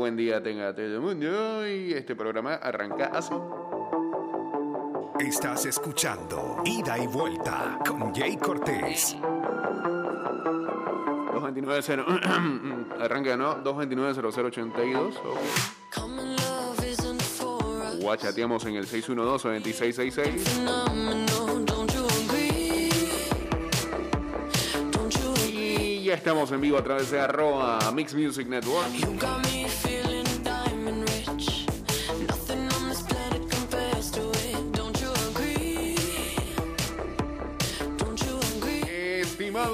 buen día tenga todo el mundo. Y este programa arranca así. Estás escuchando Ida y Vuelta con Jay Cortés. 229 arranca, ¿no? 229-0082. Guachateamos en el 612-2666. Y ya estamos en vivo a través de arroba Mix Music Network.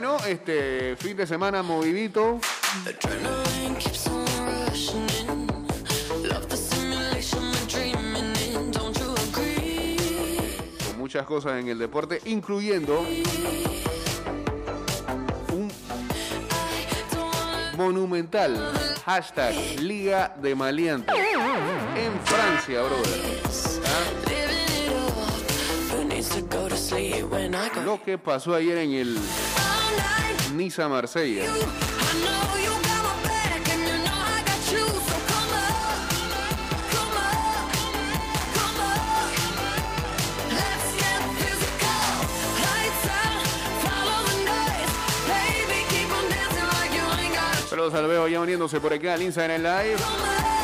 Bueno, este fin de semana movidito. Con muchas cosas en el deporte, incluyendo un monumental hashtag Liga de Maliantes en Francia, brother. ¿Ah? Lo que pasó ayer en el Niza Marsella. Saludos al ya uniéndose por acá al Instagram Live.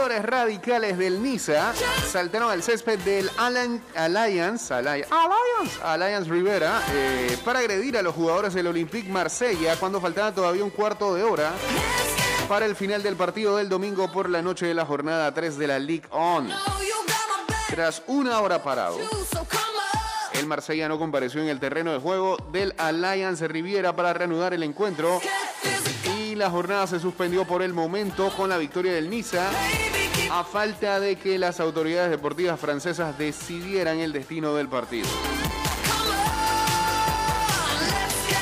Seguidores radicales del Niza saltaron al césped del Alan, Alliance, Alliance, Alliance, Rivera eh, para agredir a los jugadores del Olympique Marsella cuando faltaba todavía un cuarto de hora para el final del partido del domingo por la noche de la jornada 3 de la League On. Tras una hora parado, el Marsella no compareció en el terreno de juego del Alliance Riviera para reanudar el encuentro la jornada se suspendió por el momento con la victoria del Niza a falta de que las autoridades deportivas francesas decidieran el destino del partido.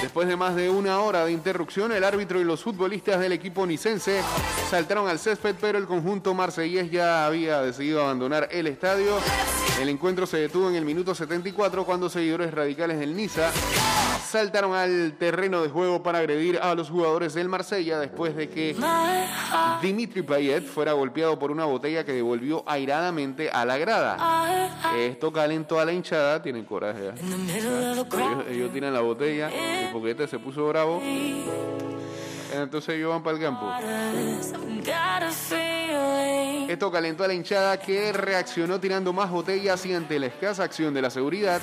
Después de más de una hora de interrupción, el árbitro y los futbolistas del equipo nicense saltaron al césped, pero el conjunto marsellés ya había decidido abandonar el estadio. El encuentro se detuvo en el minuto 74 cuando seguidores radicales del Niza saltaron al terreno de juego para agredir a los jugadores del Marsella después de que Dimitri Payet fuera golpeado por una botella que devolvió airadamente a la grada. Esto calentó a la hinchada, tienen coraje. Ellos, ellos tiran la botella, el poquete se puso bravo. Entonces ellos van para el campo. Esto calentó a la hinchada que reaccionó tirando más botellas y ante la escasa acción de la seguridad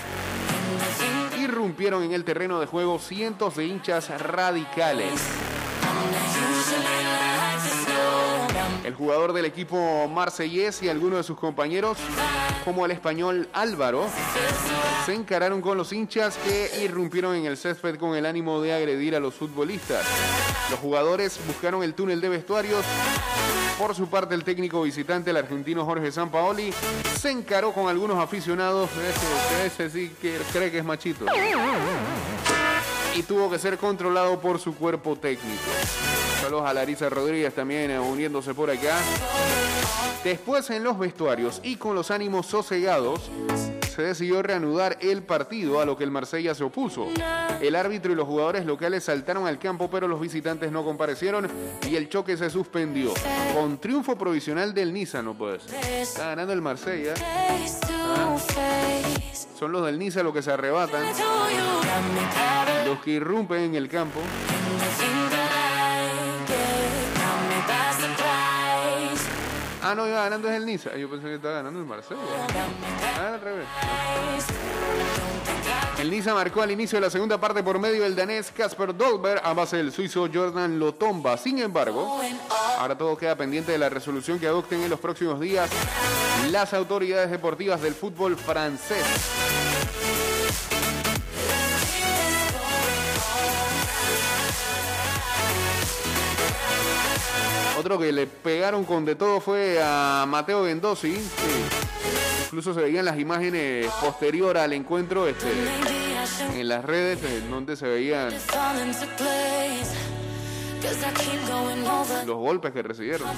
irrumpieron en el terreno de juego cientos de hinchas radicales. El jugador del equipo marsellés y algunos de sus compañeros, como el español Álvaro, se encararon con los hinchas que irrumpieron en el césped con el ánimo de agredir a los futbolistas. Los jugadores buscaron el túnel de vestuarios. Por su parte, el técnico visitante, el argentino Jorge Sampaoli, se encaró con algunos aficionados. Ese, ese sí que cree que es machito. Y tuvo que ser controlado por su cuerpo técnico. Saludos a Larisa Rodríguez también eh, uniéndose por acá. Después en los vestuarios y con los ánimos sosegados, se decidió reanudar el partido a lo que el Marsella se opuso. El árbitro y los jugadores locales saltaron al campo, pero los visitantes no comparecieron y el choque se suspendió. Con triunfo provisional del Niza, no puede ser. Está ganando el Marsella. Ah. Son los del Niza los que se arrebatan. Los que irrumpen en el campo. Ah, no, iba ganando es el Niza. Yo pensé que estaba ganando el Marsella. Ah, al revés. El Niza marcó al inicio de la segunda parte por medio del danés Casper Dolberg a base del suizo Jordan Lotomba. Sin embargo, ahora todo queda pendiente de la resolución que adopten en los próximos días las autoridades deportivas del fútbol francés. Que le pegaron con de todo fue a Mateo Gendosi. Incluso se veían las imágenes posterior al encuentro este, en las redes en donde se veían los golpes que recibieron.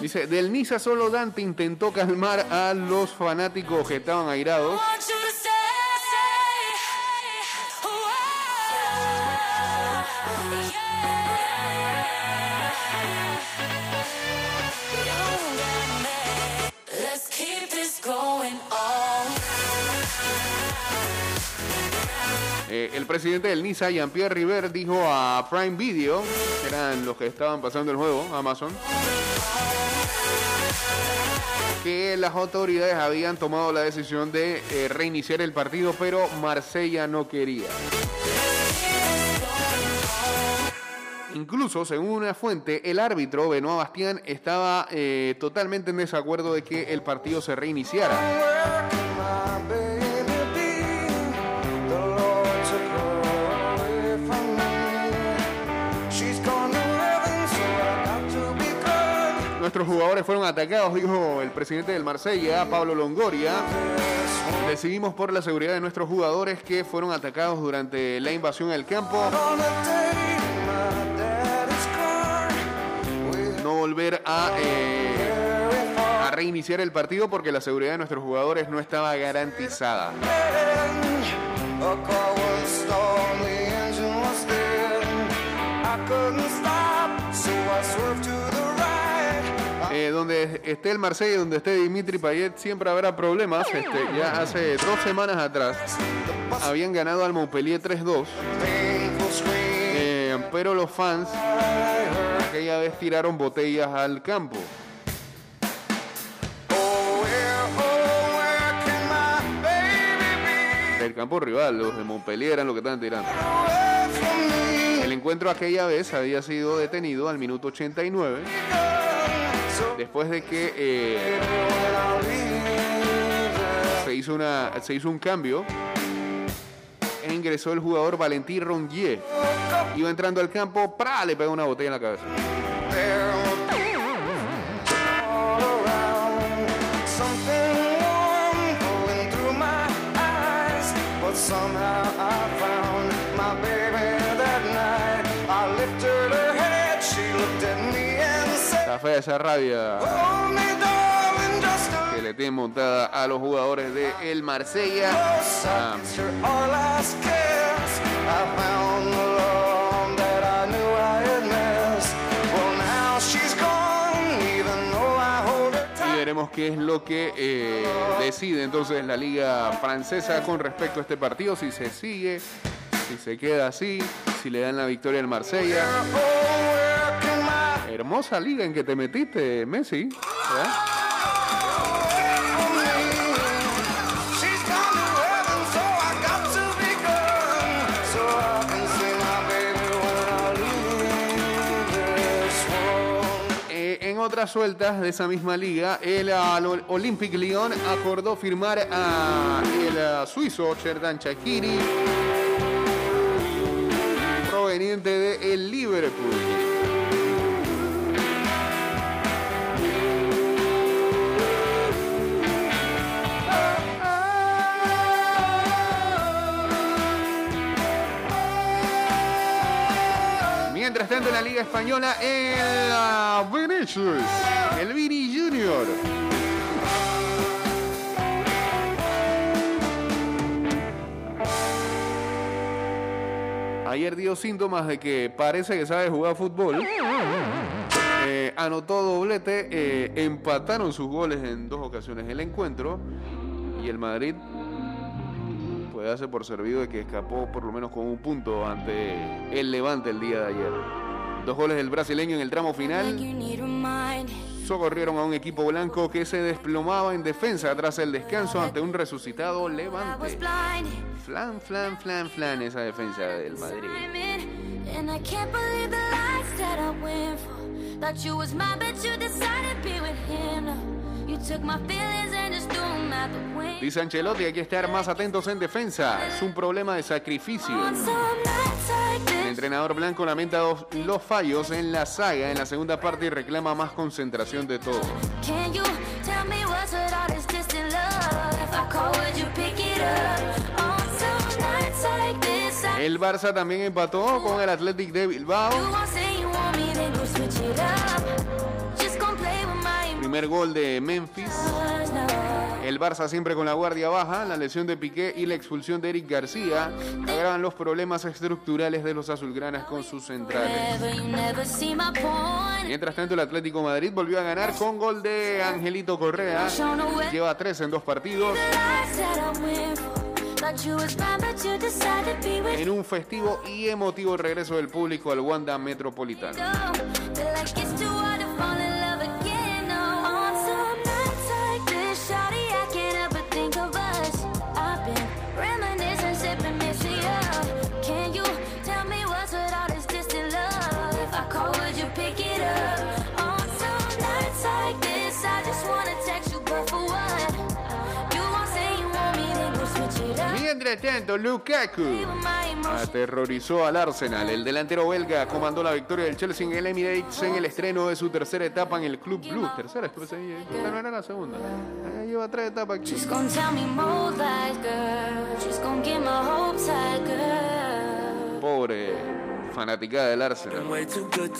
Dice, del Niza solo Dante intentó calmar a los fanáticos que estaban airados. El presidente del NISA, Jean-Pierre River, dijo a Prime Video, que eran los que estaban pasando el juego, Amazon, que las autoridades habían tomado la decisión de eh, reiniciar el partido, pero Marsella no quería. Incluso, según una fuente, el árbitro Benoit Bastián estaba eh, totalmente en desacuerdo de que el partido se reiniciara. Nuestros jugadores fueron atacados, dijo el presidente del Marsella, Pablo Longoria. Decidimos por la seguridad de nuestros jugadores que fueron atacados durante la invasión al campo. No volver a, eh, a reiniciar el partido porque la seguridad de nuestros jugadores no estaba garantizada. Donde esté el Marsella, donde esté Dimitri Payet, siempre habrá problemas. Este, ya hace dos semanas atrás habían ganado al Montpellier 3-2. Eh, pero los fans aquella vez tiraron botellas al campo. El campo rival, los de Montpellier eran los que estaban tirando. El encuentro aquella vez había sido detenido al minuto 89 después de que eh, se, hizo una, se hizo un cambio ingresó el jugador Valentín Rongier. Iba entrando al campo, ¡pra! le pegó una botella en la cabeza. Esa rabia que le tiene montada a los jugadores de el Marsella. Y veremos qué es lo que eh, decide entonces la liga francesa con respecto a este partido, si se sigue, si se queda así, si le dan la victoria al Marsella. Hermosa liga en que te metiste, Messi. Eh, en otras sueltas de esa misma liga, el, Olympic Lyon acordó firmar a el suizo Cherdan Chakiri, proveniente de el Liverpool. Liga Española, el Vinicius, el Vini Junior. Ayer dio síntomas de que parece que sabe jugar fútbol. Eh, anotó doblete, eh, empataron sus goles en dos ocasiones el encuentro y el Madrid puede darse por servido de que escapó por lo menos con un punto ante el Levante el día de ayer. Dos goles del brasileño en el tramo final socorrieron a un equipo blanco que se desplomaba en defensa tras el descanso ante un resucitado Levante. Flan, flan, flan, flan esa defensa del Madrid. Dice Ancelotti, hay que estar más atentos en defensa. Es un problema de sacrificio. El entrenador blanco lamenta los fallos en la saga en la segunda parte y reclama más concentración de todo. El Barça también empató con el Athletic de Bilbao. Primer gol de Memphis. El Barça siempre con la guardia baja, la lesión de Piqué y la expulsión de Eric García agravan los problemas estructurales de los azulgranas con sus centrales. Mientras tanto, el Atlético Madrid volvió a ganar con gol de Angelito Correa. Lleva tres en dos partidos. En un festivo y emotivo regreso del público al Wanda Metropolitano. Mientras tanto, Lukaku aterrorizó al Arsenal. El delantero belga comandó la victoria del Chelsea en el Emirates en el estreno de su tercera etapa en el Club Blue. Tercera, después no era la segunda. lleva tres etapas aquí. Pobre fanaticada del Arsenal,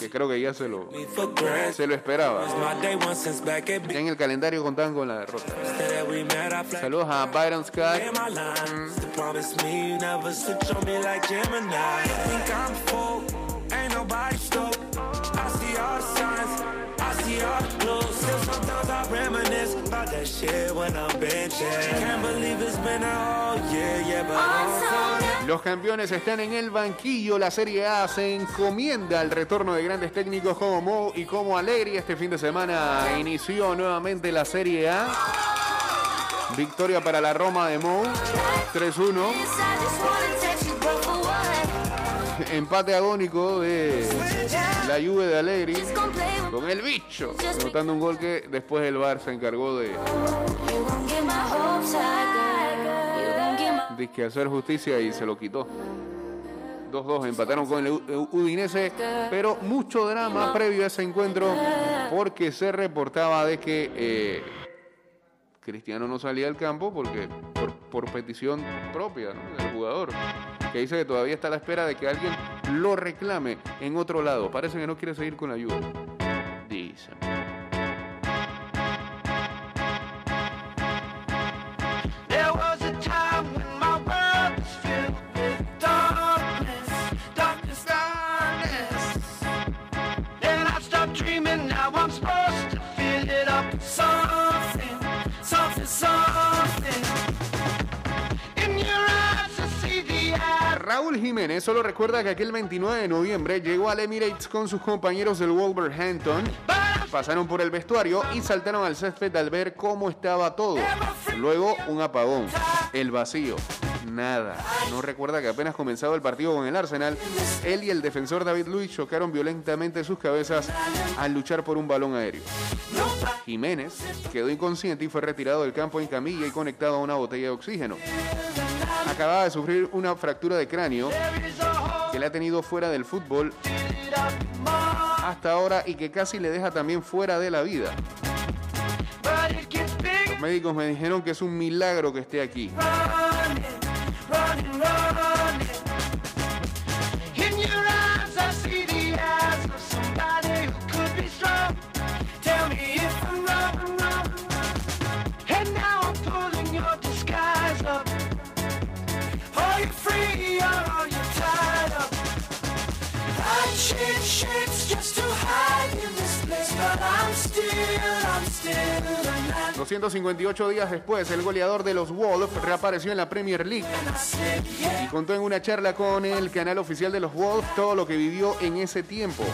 que creo que ya se lo, se lo esperaba. Ya en el calendario contaban con la derrota. Saludos a Byron Scott. Los campeones están en el banquillo. La Serie A se encomienda al retorno de grandes técnicos como Mo y como Alegri. Este fin de semana inició nuevamente la Serie A. Victoria para la Roma de Mo. 3-1. Empate agónico de la Juve de Alegri con el bicho, anotando un gol que después el Bar se encargó de que hacer justicia y se lo quitó. 2-2 empataron con el Udinese, pero mucho drama previo a ese encuentro porque se reportaba de que eh, Cristiano no salía al campo porque por, petición propia del jugador, que dice que todavía está a la espera de que alguien lo reclame en otro lado. Parece que no quiere seguir con la ayuda. Dice. Jiménez solo recuerda que aquel 29 de noviembre llegó al Emirates con sus compañeros del Wolverhampton, pasaron por el vestuario y saltaron al césped al ver cómo estaba todo. Luego un apagón, el vacío, nada. No recuerda que apenas comenzado el partido con el Arsenal, él y el defensor David Luiz chocaron violentamente sus cabezas al luchar por un balón aéreo. Jiménez quedó inconsciente y fue retirado del campo en camilla y conectado a una botella de oxígeno acababa de sufrir una fractura de cráneo que le ha tenido fuera del fútbol hasta ahora y que casi le deja también fuera de la vida. Los médicos me dijeron que es un milagro que esté aquí. 258 días después, el goleador de los Wolves reapareció en la Premier League y contó en una charla con el canal oficial de los Wolves todo lo que vivió en ese tiempo.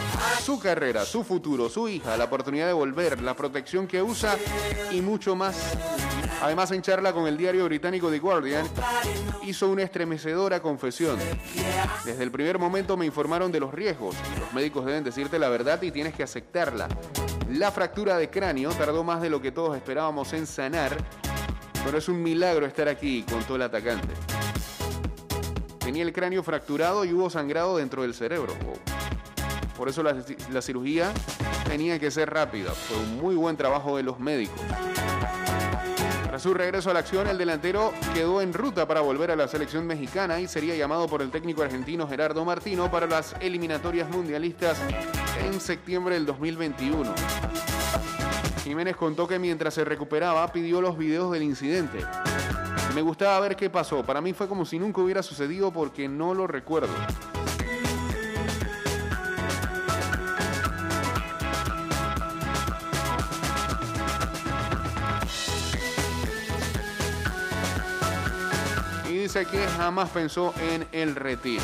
Su carrera, su futuro, su hija, la oportunidad de volver, la protección que usa y mucho más. Además, en charla con el diario británico The Guardian, hizo una estremecedora confesión. Desde el primer momento me informaron de los riesgos. Los médicos deben decirte la verdad y tienes que aceptarla. La fractura de cráneo tardó más de lo que todos esperábamos en sanar, pero es un milagro estar aquí, contó el atacante. Tenía el cráneo fracturado y hubo sangrado dentro del cerebro. Por eso la, cirugía tenía que ser rápida. Fue un muy buen trabajo de los médicos. Tras su regreso a la acción, el delantero quedó en ruta para volver a la selección mexicana y sería llamado por el técnico argentino Gerardo Martino para las eliminatorias mundialistas en septiembre del 2021. Jiménez contó que mientras se recuperaba pidió los videos del incidente. Me gustaba ver qué pasó. Para mí fue como si nunca hubiera sucedido porque no lo recuerdo. dice que jamás pensó en el retiro.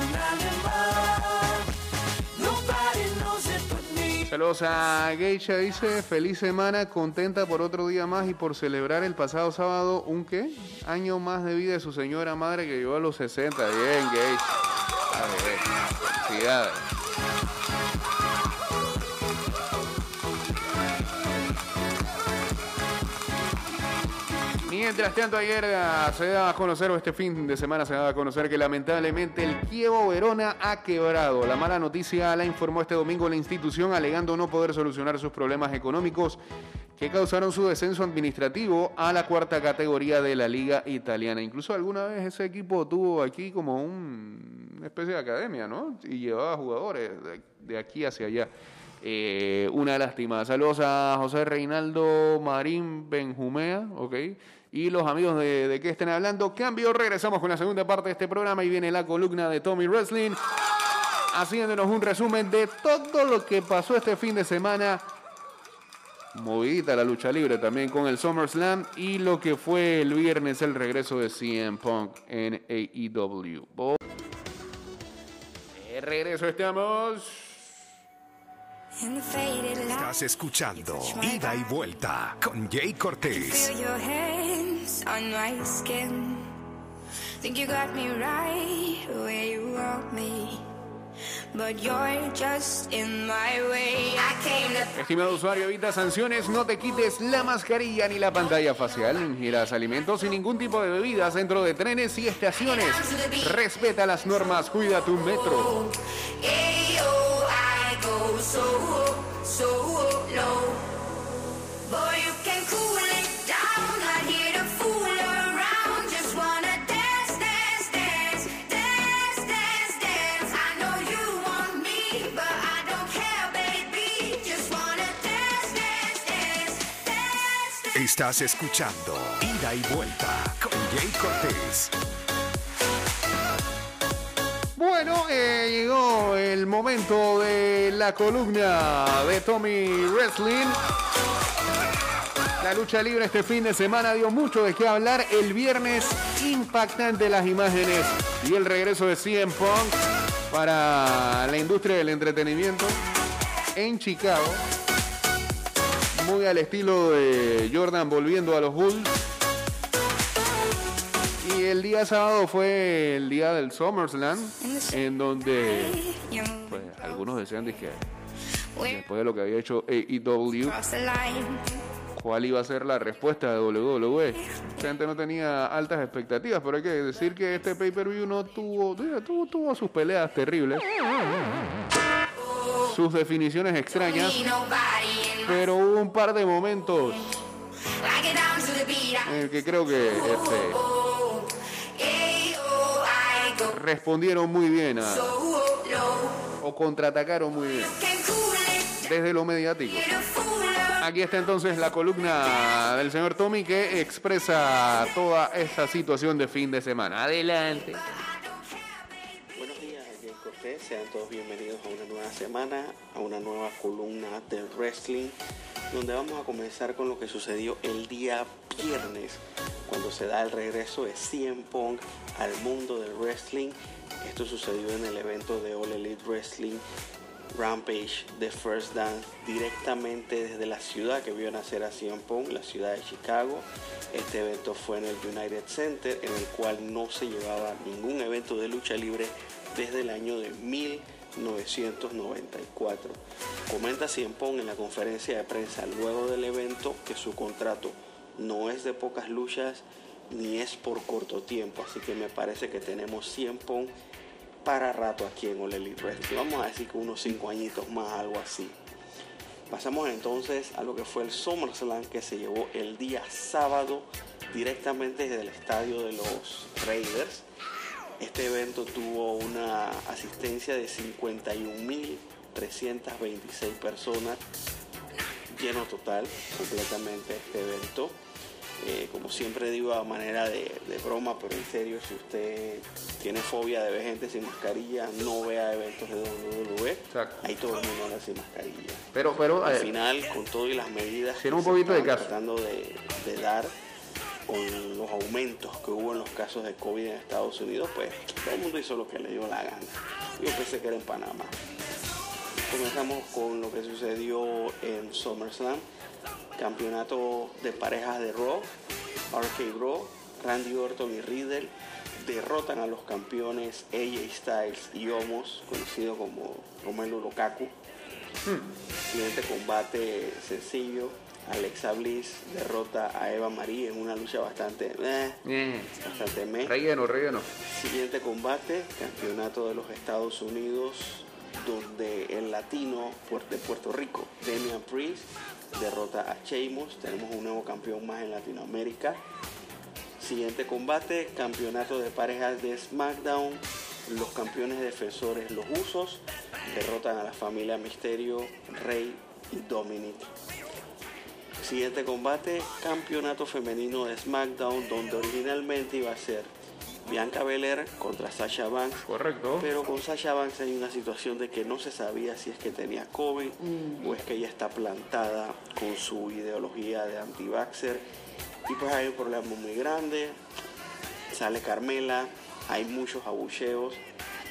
Saludos a Geisha, dice, feliz semana, contenta por otro día más y por celebrar el pasado sábado un qué? Año más de vida de su señora madre que llegó a los 60. Bien, Geisha. Felicidades. Mientras tanto, ayer se daba a conocer, o este fin de semana se daba a conocer que lamentablemente el Kievo Verona ha quebrado. La mala noticia la informó este domingo la institución alegando no poder solucionar sus problemas económicos que causaron su descenso administrativo a la cuarta categoría de la liga italiana. Incluso alguna vez ese equipo tuvo aquí como una especie de academia, ¿no? Y llevaba jugadores de, aquí hacia allá. Eh, una lástima. Saludos a José Reinaldo Marín Benjumea, ¿ok? Y los amigos de, de que estén hablando. Cambio, regresamos con la segunda parte de este programa y viene la columna de Tommy Wrestling, haciéndonos un resumen de todo lo que pasó este fin de semana. Movidita la lucha libre también con el SummerSlam y lo que fue el viernes el regreso de CM Punk en AEW. De regreso estamos. Estás escuchando Ida y Vuelta con Jay Cortés. Estimado usuario, evita sanciones, no te quites la mascarilla ni la pantalla facial, ingieras alimentos y ningún tipo de bebidas dentro de trenes y estaciones. Respeta las normas, cuida tu metro. Estás escuchando Ida y Vuelta con Jay Cortés. Llegó el momento de la columna de Tommy Wrestling. La lucha libre este fin de semana dio mucho de qué hablar. El viernes impactante las imágenes y el regreso de CM Punk para la industria del entretenimiento en Chicago. Muy al estilo de Jordan volviendo a los Bulls el día sábado fue el día del SummerSlam, en donde pues, algunos decían que después de lo que había hecho AEW, cuál iba a ser la respuesta de WWE. La gente no tenía altas expectativas, pero hay que decir que este pay-per-view no tuvo, tuvo, tuvo sus peleas terribles, sus definiciones extrañas Pero hubo un par de momentos en el que creo que este, respondieron muy bien a, o contraatacaron muy bien desde lo mediático. Aquí está entonces la columna del señor Tommy que expresa toda esta situación de fin de semana. Adelante. Sean todos bienvenidos a una nueva semana, a una nueva columna del wrestling, donde vamos a comenzar con lo que sucedió el día viernes, cuando se da el regreso de CM Punk al mundo del wrestling. Esto sucedió en el evento de All Elite Wrestling Rampage de First Dance directamente desde la ciudad que vio nacer a CM Punk, la ciudad de Chicago. Este evento fue en el United Center, en el cual no se llevaba ningún evento de lucha libre desde el año de 1994. Comenta CM Punk en la conferencia de prensa luego del evento que su contrato no es de pocas luchas ni es por corto tiempo, así que me parece que tenemos 100 Punk para rato aquí en All Elite. Vamos a decir que unos 5 añitos más, algo así. Pasamos entonces a lo que fue el SummerSlam que se llevó el día sábado directamente desde el estadio de los Raiders. Este evento tuvo una asistencia de 51.326 personas, lleno total completamente este evento. Eh, como siempre digo a manera de, de, broma, pero en serio, si usted tiene fobia de ver gente sin mascarilla, no vea eventos de WWE. Exacto. Ahí todo el mundo anda sin mascarilla. Pero, pero, Al eh, final, con todo y las medidas Tiene un poquito de caso. tratando de, de dar con los aumentos que hubo en los casos de COVID en Estados Unidos, pues todo el mundo hizo lo que le dio la gana. Yo pensé que era en Panamá. Comenzamos con lo que sucedió en SummerSlam, campeonato de parejas de Raw, RK Bro, Randy Orton y Riddle derrotan a los campeones AJ Styles y Omos, conocido como Romelu Lukaku. Siguiente combate sencillo, Alexa Bliss derrota a Eva Marie en una lucha bastante, eh, bastante meh. relleno, relleno. Siguiente combate, campeonato de los Estados Unidos, donde el latino de Puerto Rico, Damian Priest, derrota a Sheamus. Tenemos un nuevo campeón más en Latinoamérica. Siguiente combate, campeonato de parejas de SmackDown. Los campeones defensores, los Usos, derrotan a la familia Misterio, Rey y Dominic. Siguiente combate, campeonato femenino de SmackDown, donde originalmente iba a ser Bianca Belair contra Sasha Banks. Correcto. Pero con Sasha Banks hay una situación de que no se sabía si es que tenía COVID o es que ella está plantada con su ideología de anti-vaxxer. Y pues hay un problema muy grande. Sale Carmela, hay muchos abucheos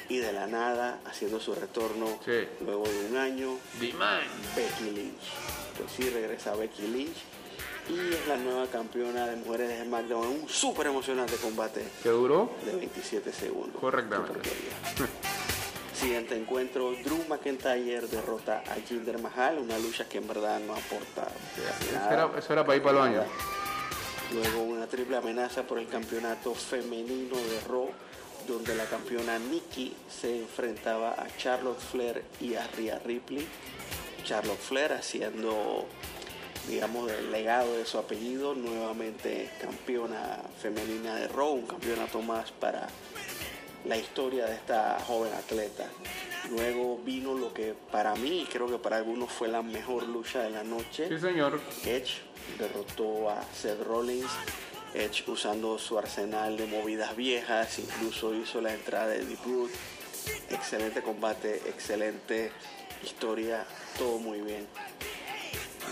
y de la nada, haciendo su retorno Sí. luego de un año. Becky Lynch. Sí, regresa Becky Lynch y es la nueva campeona de mujeres de SmackDown en un súper emocionante combate ¿Qué duró? de 27 segundos. Correctamente. Siguiente encuentro, Drew McIntyre derrota a Jinder Mahal, una lucha que en verdad no aporta nada. era, eso era para ir para el baño. Nada. Luego una triple amenaza por el campeonato femenino de Raw, donde la campeona Nikki se enfrentaba a Charlotte Flair y a Rhea Ripley. Charlotte Flair haciendo, digamos, el legado de su apellido, nuevamente campeona femenina de Raw, un campeonato más para la historia de esta joven atleta. Luego vino lo que para mí creo que para algunos fue la mejor lucha de la noche. Sí, señor. Edge derrotó a Seth Rollins. Edge usando su arsenal de movidas viejas, incluso hizo la entrada de Deep Root. Excelente combate, excelente historia, todo muy bien.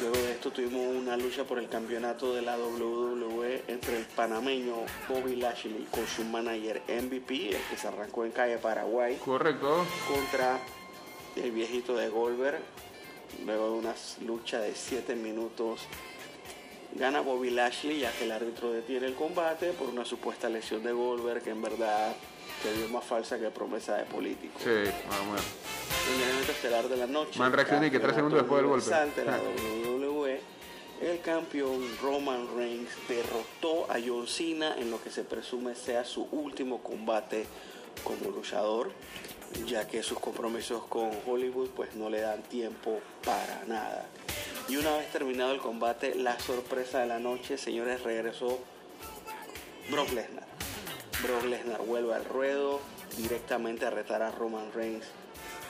Luego de esto tuvimos una lucha por el campeonato de la WWE entre el panameño Bobby Lashley con su manager MVP, el que se arrancó en calle Paraguay, Correcto. contra el viejito de Goldberg. Luego de una lucha de 7 minutos, gana Bobby Lashley ya que el árbitro detiene el combate por una supuesta lesión de Goldberg que en verdad se vio más falsa que promesa de político. Sí, vamos a ver. En el evento estelar de la noche, Man reaccioné que tres segundos después del golpe. la WWE, el campeón Roman Reigns derrotó a John Cena en lo que se presume sea su último combate como luchador, ya que sus compromisos con Hollywood pues no le dan tiempo para nada. Y una vez terminado el combate, la sorpresa de la noche, señores, regresó Brock Lesnar. Brock Lesnar vuelve al ruedo directamente a retar a Roman Reigns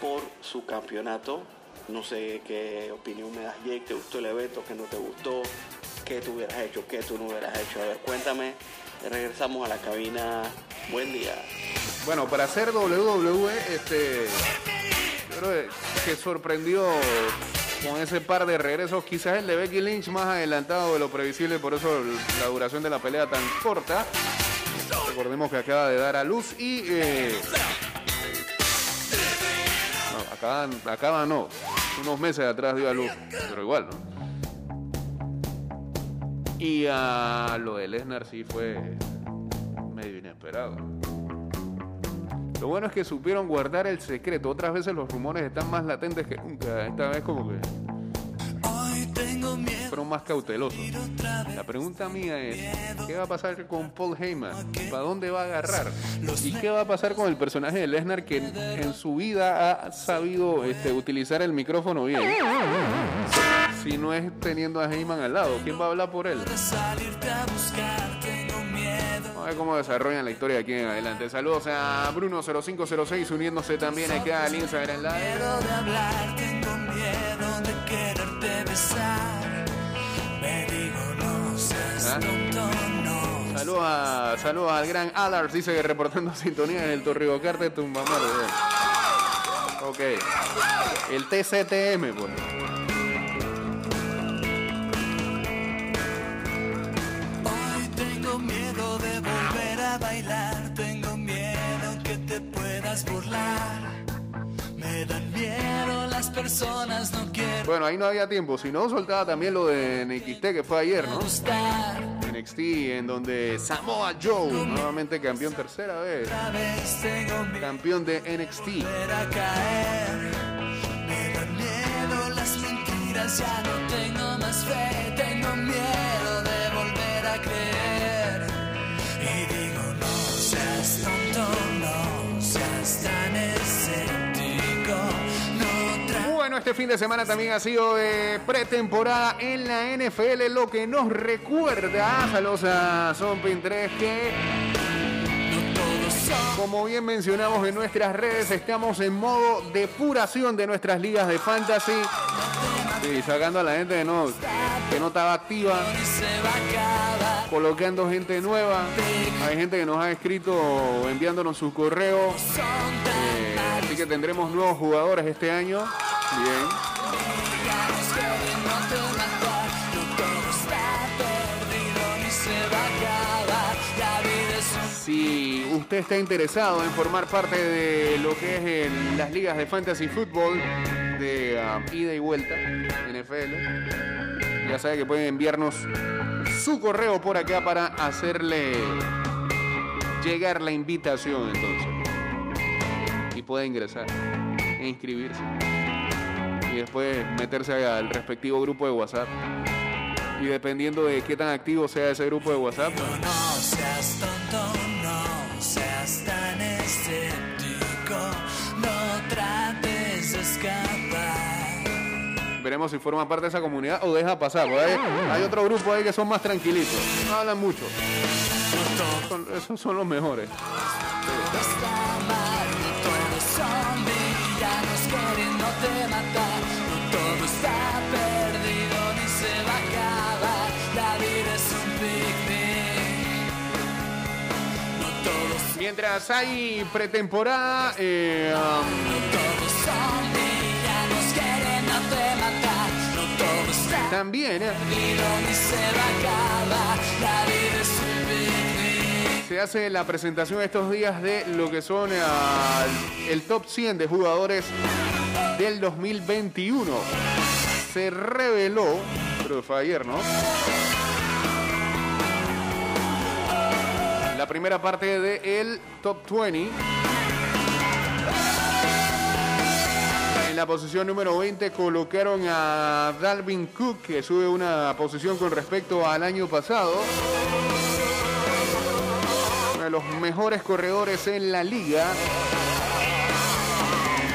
por su campeonato. No sé qué opinión me das, Jake. ¿Te gustó el evento? ¿Qué no te gustó? ¿Qué tú hubieras hecho? ¿Qué tú no hubieras hecho? A ver, cuéntame. Regresamos a la cabina. Buen día. Bueno, para hacer WWE, este, yo creo que sorprendió con ese par de regresos. Quizás el de Becky Lynch más adelantado de lo previsible, por eso la duración de la pelea tan corta. Recordemos que acaba de dar a luz y. Eh, no, acaban, acaba no. Unos meses atrás dio a luz, pero igual, ¿no? Y a lo de Lesnar sí fue medio inesperado. Lo bueno es que supieron guardar el secreto. Otras veces los rumores están más latentes que nunca. Esta vez como que fueron más cautelosos. La pregunta mía es, ¿qué va a pasar con Paul Heyman? ¿Para dónde va a agarrar? ¿Y qué va a pasar con el personaje de Lesnar que en su vida ha sabido este, utilizar el micrófono bien? Si no es teniendo a Heyman al lado, ¿quién va a hablar por él? Vamos a ver cómo desarrollan la historia de aquí en adelante. Saludos a Bruno0506 uniéndose también aquí al Instagram Live. ¿Ah? Saludos, al gran Alars, dice que reportando sintonía en el Torribocarte Tumbamar. Ok. El TCTM, pues. Personas, no quiero Bueno, ahí no había tiempo. Si no, soltaba también lo de NXT que fue ayer, ¿no? NXT, en donde Samoa Joe, nuevamente campeón tercera vez. Campeón de NXT. ya no tengo más fe, Bueno, este fin de semana también ha sido de pretemporada en la NFL, lo que nos recuerda, a Zompin 3, que no todos son. como bien mencionamos en nuestras redes, estamos en modo depuración de nuestras ligas de fantasy. Sí, sacando a la gente que no, que no estaba activa, colocando gente nueva. Hay gente que nos ha escrito enviándonos sus correos. Son Eh, así que tendremos nuevos jugadores este año. Bien. Si usted está interesado en formar parte de lo que es el- las ligas de fantasy fútbol de ah, ida y vuelta, NFL, ya sabe que pueden enviarnos su correo por acá para hacerle llegar la invitación entonces. Y puede ingresar e inscribirse. Y después meterse al respectivo grupo de WhatsApp. Y dependiendo de qué tan activo sea ese grupo de WhatsApp, No seas tonto, no seas tan escéptico, no trates de escapar. Veremos si forma parte de esa comunidad o deja pasar. hay, hay otro grupo ahí que son más tranquilitos. No hablan mucho. Son- esos son los mejores. Mientras hay pretemporada, eh, um, también eh, se hace la presentación estos días de lo que son eh, el top 100 de jugadores del 2021. Se reveló, pero fue ayer, ¿no? Primera parte de el top 20. En la posición número 20 colocaron a Dalvin Cook, que sube una posición con respecto al año pasado. Uno de los mejores corredores en la liga.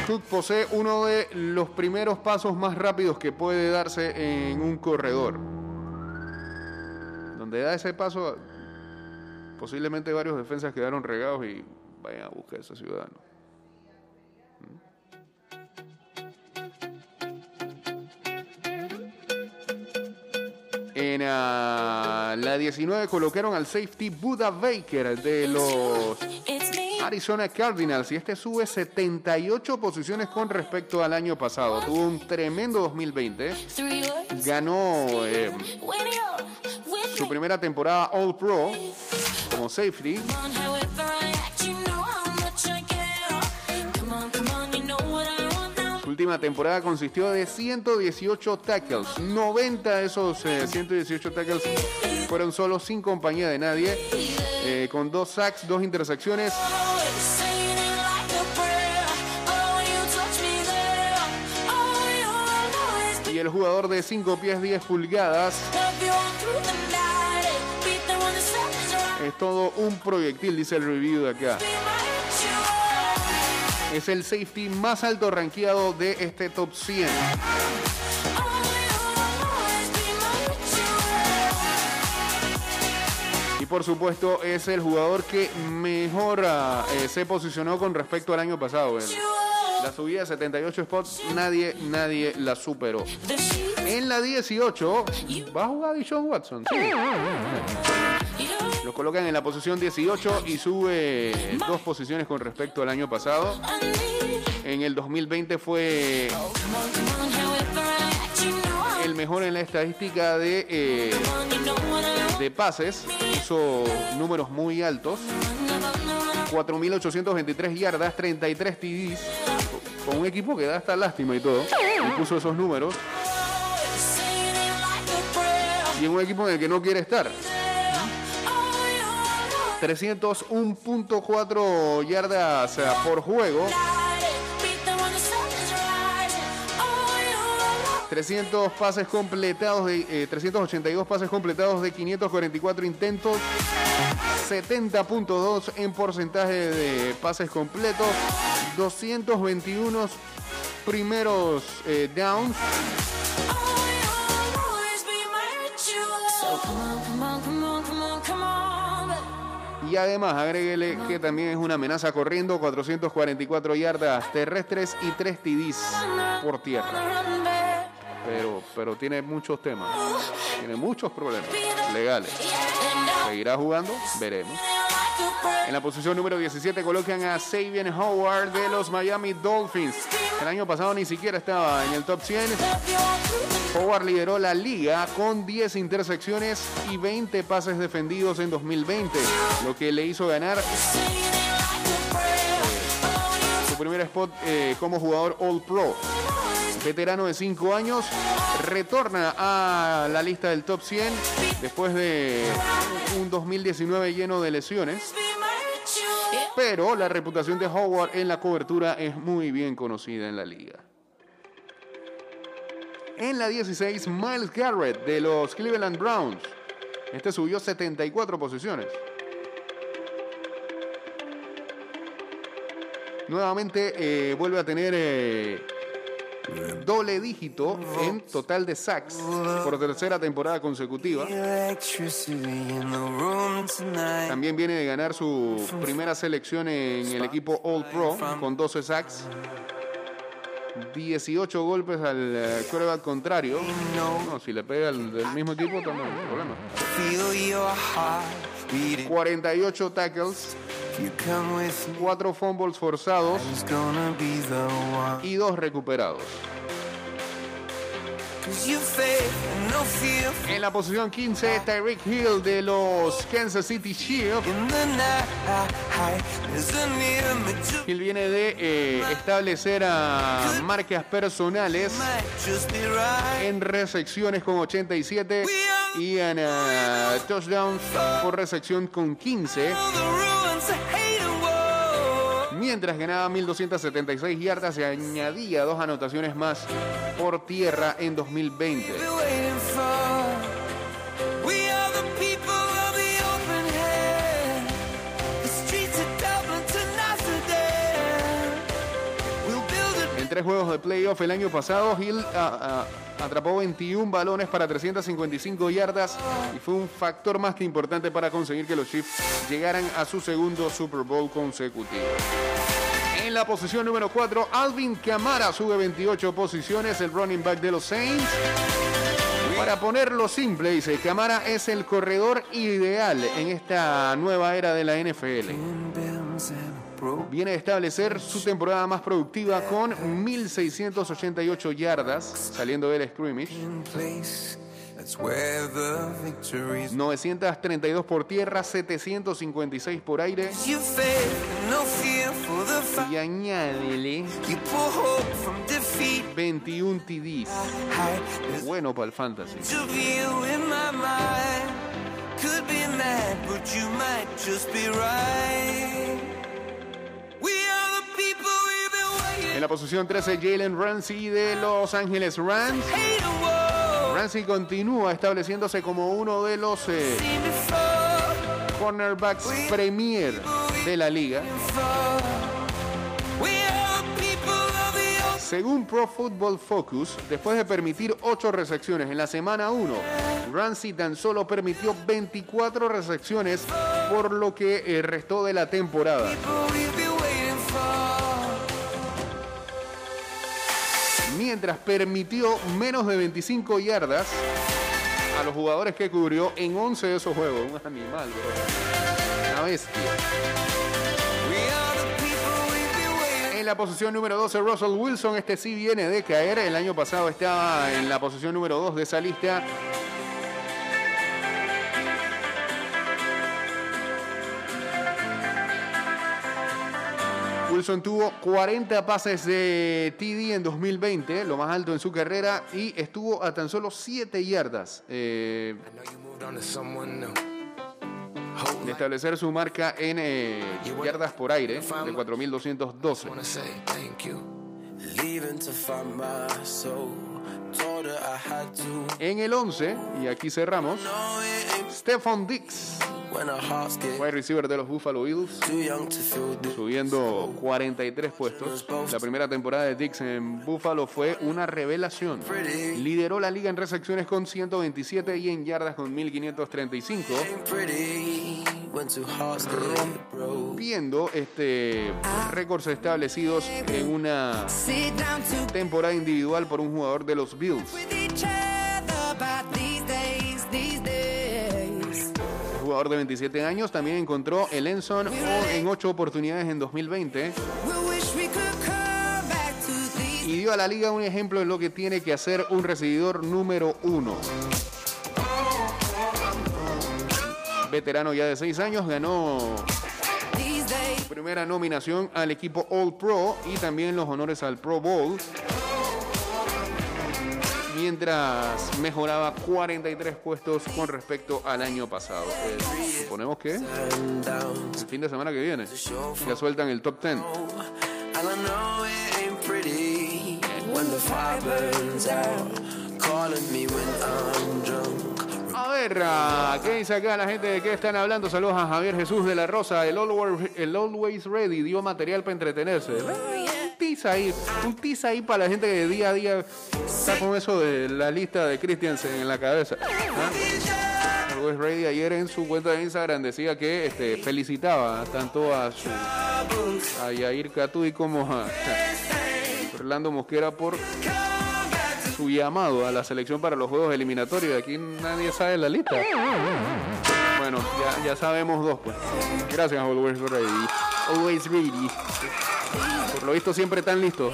Cook posee uno de los primeros pasos más rápidos que puede darse en un corredor. Donde da ese paso, posiblemente varios defensas quedaron regados y vayan a buscar a ese ciudadano. En ah, la 19 colocaron al safety Buda Baker de los Arizona Cardinals y este sube 78 posiciones con respecto al año pasado. Tuvo un tremendo 2020. Ganó eh, su primera temporada All Pro como safety. Su última temporada consistió de 118 tackles. 90 de esos eh, 118 tackles fueron solo sin compañía de nadie. eh, con dos sacks, dos intersecciones. Y el jugador de 5 pies 10 pulgadas es todo un proyectil, dice el review de acá. Es el safety más alto rankeado de este top 100. Y por supuesto es el jugador que mejor ah, eh, se posicionó con respecto al año pasado. La subida de 78 spots, nadie, nadie la superó. En la 18 va a jugar Dishon Watson. sí. Lo colocan en la posición 18 y sube dos posiciones con respecto al año pasado. En el 2020 fue el mejor en la estadística de, eh, de pases. Hizo números muy altos. 4.823 yardas, 33 TDs. Con un equipo que da hasta lástima y todo. Y puso esos números. Y en un equipo en el que no quiere estar. 301.4 yardas eh, por juego. 300 pases completados de eh, 382 pases completados de 544 intentos. 70.2 en porcentaje de pases completos. 221 primeros eh, downs. Y además, agréguele que también es una amenaza corriendo, 444 yardas terrestres y 3 TDs por tierra. Pero, pero tiene muchos temas, tiene muchos problemas legales. ¿Seguirá jugando? Veremos. En la posición número 17 colocan a Sabian Howard de los Miami Dolphins. El año pasado ni siquiera estaba en el top 100. Howard lideró la liga con 10 intersecciones y 20 pases defendidos en 2020, lo que le hizo ganar su primer spot eh, como jugador All Pro. Veterano de 5 años, retorna a la lista del top 100 después de un 2019 lleno de lesiones. Pero la reputación de Howard en la cobertura es muy bien conocida en la liga. En la 16, Miles Garrett de los Cleveland Browns. Este subió 74 posiciones. Nuevamente eh, vuelve a tener eh, doble dígito en total de sacks por tercera temporada consecutiva. También viene de ganar su primera selección en el equipo All Pro con 12 sacks. 18 golpes al eh, quarterback contrario. No, si le pega al del mismo equipo, también no hay problema. 48 tackles, 4 fumbles forzados y 2 recuperados. En la posición 15, Tyreek Hill de los Kansas City Chiefs. Hill viene de eh, establecer a marcas personales en recepciones con 87 y en eh, touchdowns por recepción con 15. Mientras ganaba 1.276 yardas, se añadía dos anotaciones más por tierra en 2020. Tres juegos de playoff el año pasado, Hill ah, ah, atrapó 21 balones para 355 yardas y fue un factor más que importante para conseguir que los Chiefs llegaran a su segundo Super Bowl consecutivo. En la posición número 4, Alvin Kamara sube 28 posiciones, el running back de los Saints. Para ponerlo simple, dice, Camara es el corredor ideal en esta nueva era de la NFL. Viene a establecer su temporada más productiva con 1.688 yardas saliendo del scrimmage. 932 por tierra, 756 por aire. Y añádele 21 TDs. Bueno para el fantasy. En la posición 13, Jalen Ramsey de Los Ángeles Rams. Ramsey continúa estableciéndose como uno de los eh, cornerbacks premier de la liga. Según Pro Football Focus, después de permitir 8 recepciones en la semana 1, Ramsey tan solo permitió 24 recepciones por lo que eh, restó de la temporada. Mientras permitió menos de 25 yardas a los jugadores que cubrió en 11 de esos juegos. Un animal, bro. Una bestia. En la posición número 12, Russell Wilson. Este sí viene de caer. El año pasado estaba en la posición número 2 de esa lista. Wilson tuvo 40 pases de TD en 2020, lo más alto en su carrera, y estuvo a tan solo 7 yardas eh, de establecer su marca en eh, yardas por aire de 4.212. En el 11, y aquí cerramos, Stephon Dix. Wide receiver de los Buffalo Bills, subiendo 43 puestos. La primera temporada de Dix en Buffalo fue una revelación. Lideró la liga en recepciones con 127 y en yardas con 1535. Rompiendo este récords establecidos en una temporada individual por un jugador de los Bills. Jugador de 27 años, también encontró el Enson en 8 oportunidades en 2020. Y dio a la liga un ejemplo de lo que tiene que hacer un recibidor número uno. Veterano ya de 6 años, ganó primera nominación al equipo All Pro y también los honores al Pro Bowl mientras mejoraba 43 puestos con respecto al año pasado. Eh, suponemos que el fin de semana que viene ya sueltan el top 10. A ver, ah, ¿qué dice acá la gente de qué están hablando? Saludos a Javier Jesús de la Rosa. El Always, el Always Ready dio material para entretenerse. Ahí, un tiza ahí para la gente que día a día está con eso de la lista de Christiansen en la cabeza. ¿Ah? Ready ayer en su cuenta de Instagram decía que este, felicitaba tanto a su a Yair Catuy como a Orlando Mosquera por su llamado a la selección para los juegos eliminatorios. Aquí nadie sabe la lista. Bueno, ya, sabemos dos, pues. Gracias, Always Ready. Always Ready. Por lo visto, siempre tan listos.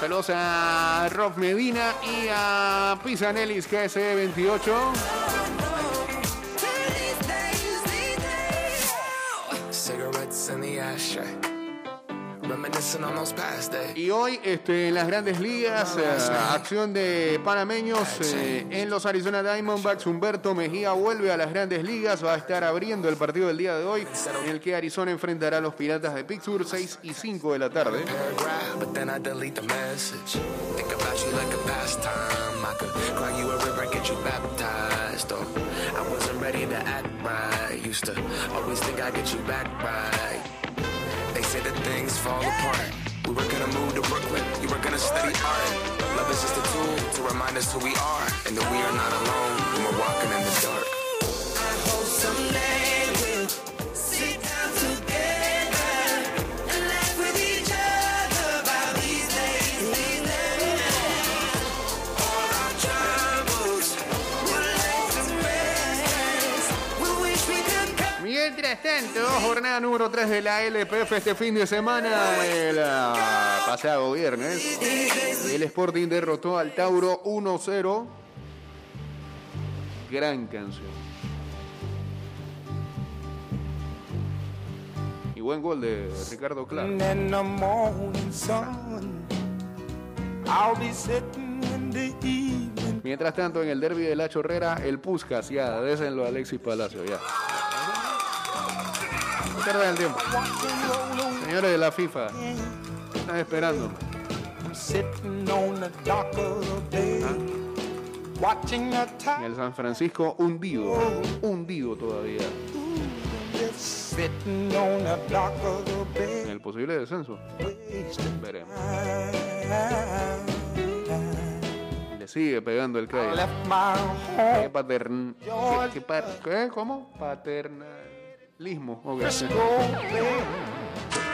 Saludos a Rob Medina y a Pisanelis KS28. Cigarettes in the ashtray. Y hoy este, en las grandes ligas, eh, acción de panameños eh, en los Arizona Diamondbacks. Humberto Mejía vuelve a las grandes ligas, va a estar abriendo el partido del día de hoy, en el que Arizona enfrentará a los Piratas de Pittsburgh 6 y 5 de la tarde. Say that things fall apart. We were gonna move to Brooklyn, you were gonna study art. Love is just a tool to remind us who we are and that we are not alone when we're walking in the dark. Tanto, jornada número 3 de la LPF este fin de semana, el ah, pasado viernes, el Sporting derrotó al Tauro 1-0. Gran canción. Y buen gol de Ricardo Clark. Mientras tanto, en el derby de la Chorrera, el Puscas, ya, désenlo a Alexis Palacio, ya. Pierdan el tiempo. Señores de la FIFA, están esperando. Tide. el San Francisco, hundido, hundido todavía en el posible descenso. Veremos. Le sigue pegando el calle. ¿Qué patern... ¿Qué, qué? ¿Cómo? Paternalismo. Ok.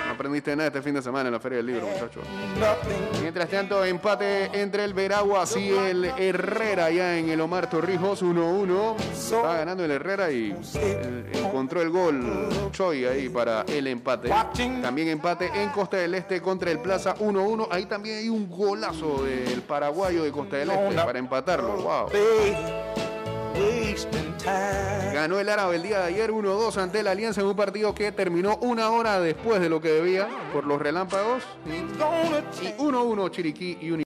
No aprendiste nada este fin de semana en la Feria del Libro, muchachos. Mientras tanto, empate entre el Veraguas y el Herrera ya en el Omar Torrijos 1-1. Va ganando el Herrera y encontró el gol Choi ahí para el empate. También empate en Costa del Este contra el Plaza 1-1. Ahí también hay un golazo del paraguayo de Costa del Este para empatarlo. Wow. Ganó el árabe el día de ayer 1-2 ante la Alianza en un partido que terminó una hora después de lo que debía por los relámpagos. Y Gonna y 1-1 Chiriquí y Uni-